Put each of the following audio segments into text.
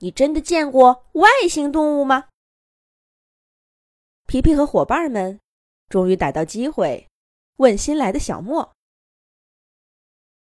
你真的见过外星动物吗？皮皮和伙伴们终于逮到机会，问新来的小莫。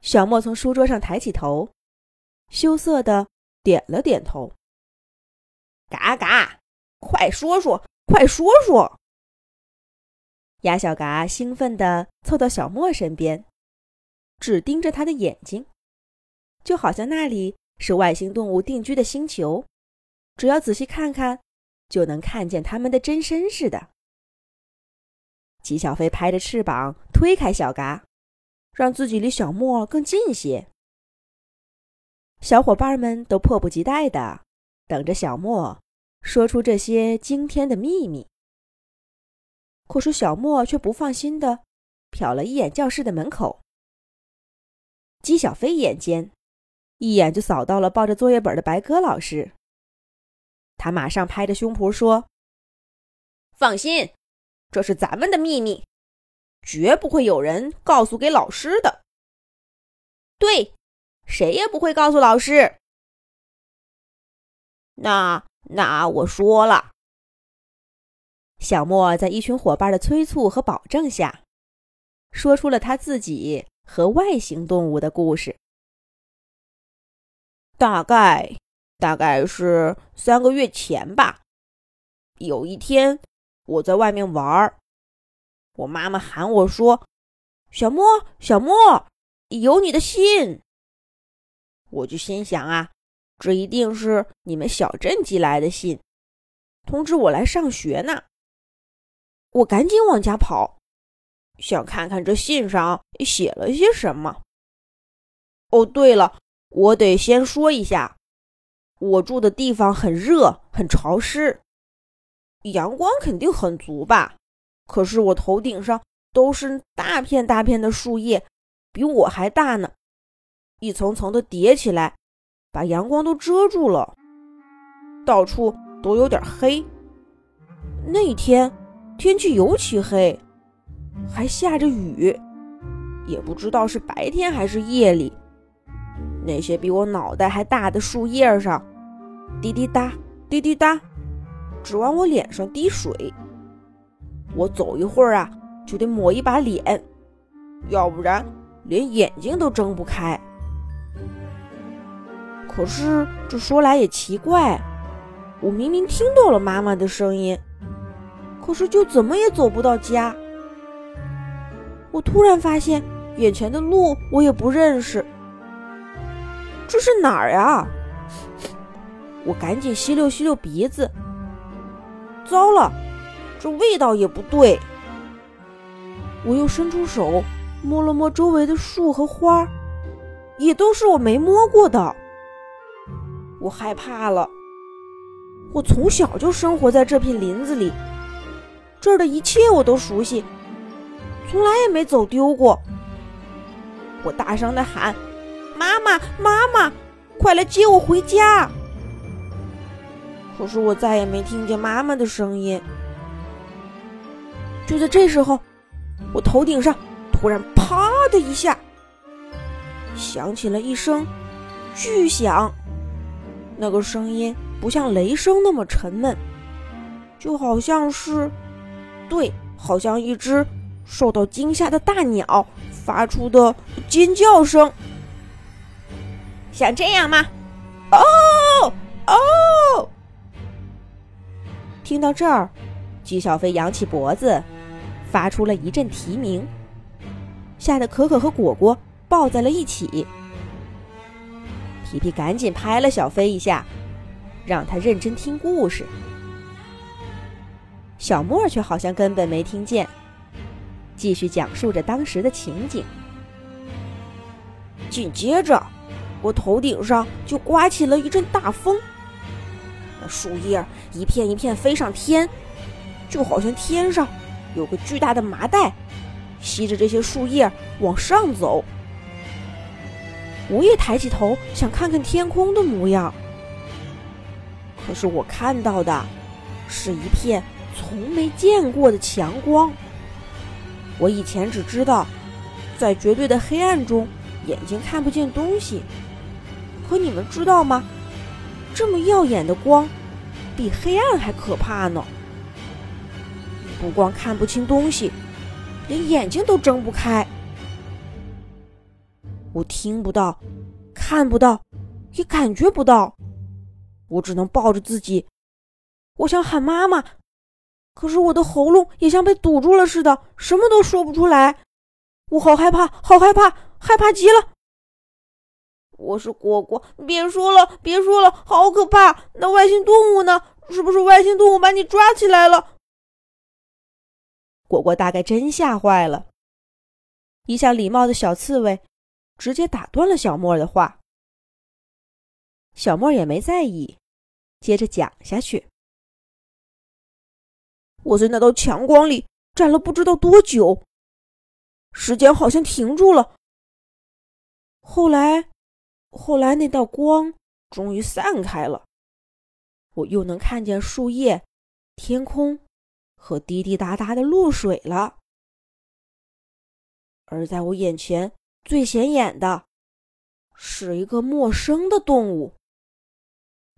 小莫从书桌上抬起头，羞涩的点了点头。嘎嘎，快说说，快说说！鸭小嘎兴奋地凑到小莫身边。只盯着他的眼睛，就好像那里是外星动物定居的星球，只要仔细看看，就能看见他们的真身似的。吉小飞拍着翅膀推开小嘎，让自己离小莫更近些。小伙伴们都迫不及待的等着小莫说出这些惊天的秘密。可是小莫却不放心的瞟了一眼教室的门口。姬小飞眼尖，一眼就扫到了抱着作业本的白鸽老师。他马上拍着胸脯说：“放心，这是咱们的秘密，绝不会有人告诉给老师的。对，谁也不会告诉老师。那那我说了。”小莫在一群伙伴的催促和保证下，说出了他自己。和外星动物的故事，大概大概是三个月前吧。有一天，我在外面玩儿，我妈妈喊我说：“小莫，小莫，有你的信。”我就心想啊，这一定是你们小镇寄来的信，通知我来上学呢。我赶紧往家跑。想看看这信上写了些什么。哦，对了，我得先说一下，我住的地方很热，很潮湿，阳光肯定很足吧？可是我头顶上都是大片大片的树叶，比我还大呢，一层层的叠起来，把阳光都遮住了，到处都有点黑。那天天气尤其黑。还下着雨，也不知道是白天还是夜里。那些比我脑袋还大的树叶上，滴滴答，滴滴答，只往我脸上滴水。我走一会儿啊，就得抹一把脸，要不然连眼睛都睁不开。可是这说来也奇怪，我明明听到了妈妈的声音，可是就怎么也走不到家。我突然发现，眼前的路我也不认识，这是哪儿呀？我赶紧吸溜吸溜鼻子，糟了，这味道也不对。我又伸出手摸了摸周围的树和花，也都是我没摸过的。我害怕了，我从小就生活在这片林子里，这儿的一切我都熟悉。从来也没走丢过。我大声的喊：“妈妈，妈妈，快来接我回家！”可是我再也没听见妈妈的声音。就在这时候，我头顶上突然“啪”的一下，响起了一声巨响。那个声音不像雷声那么沉闷，就好像是……对，好像一只……受到惊吓的大鸟发出的尖叫声，像这样吗？哦哦！听到这儿，姬小飞扬起脖子，发出了一阵啼鸣，吓得可可和果果抱在了一起。皮皮赶紧拍了小飞一下，让他认真听故事。小莫却好像根本没听见。继续讲述着当时的情景。紧接着，我头顶上就刮起了一阵大风，那树叶一片一片飞上天，就好像天上有个巨大的麻袋，吸着这些树叶往上走。我也抬起头想看看天空的模样，可是我看到的是一片从没见过的强光。我以前只知道，在绝对的黑暗中，眼睛看不见东西。可你们知道吗？这么耀眼的光，比黑暗还可怕呢！不光看不清东西，连眼睛都睁不开。我听不到，看不到，也感觉不到。我只能抱着自己，我想喊妈妈，可是我的喉咙也像被堵住了似的，什么都说不出来。我好害怕，好害怕，害怕极了。我是果果，别说了，别说了，好可怕！那外星动物呢？是不是外星动物把你抓起来了？果果大概真吓坏了，一向礼貌的小刺猬。直接打断了小莫的话，小莫也没在意，接着讲下去。我在那道强光里站了不知道多久，时间好像停住了。后来，后来那道光终于散开了，我又能看见树叶、天空和滴滴答答的露水了，而在我眼前。最显眼的是一个陌生的动物，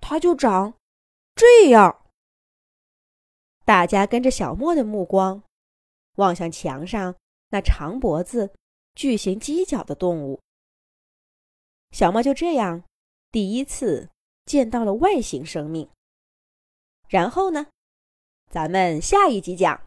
它就长这样。大家跟着小莫的目光望向墙上那长脖子、巨型犄角的动物，小猫就这样第一次见到了外星生命。然后呢，咱们下一集讲。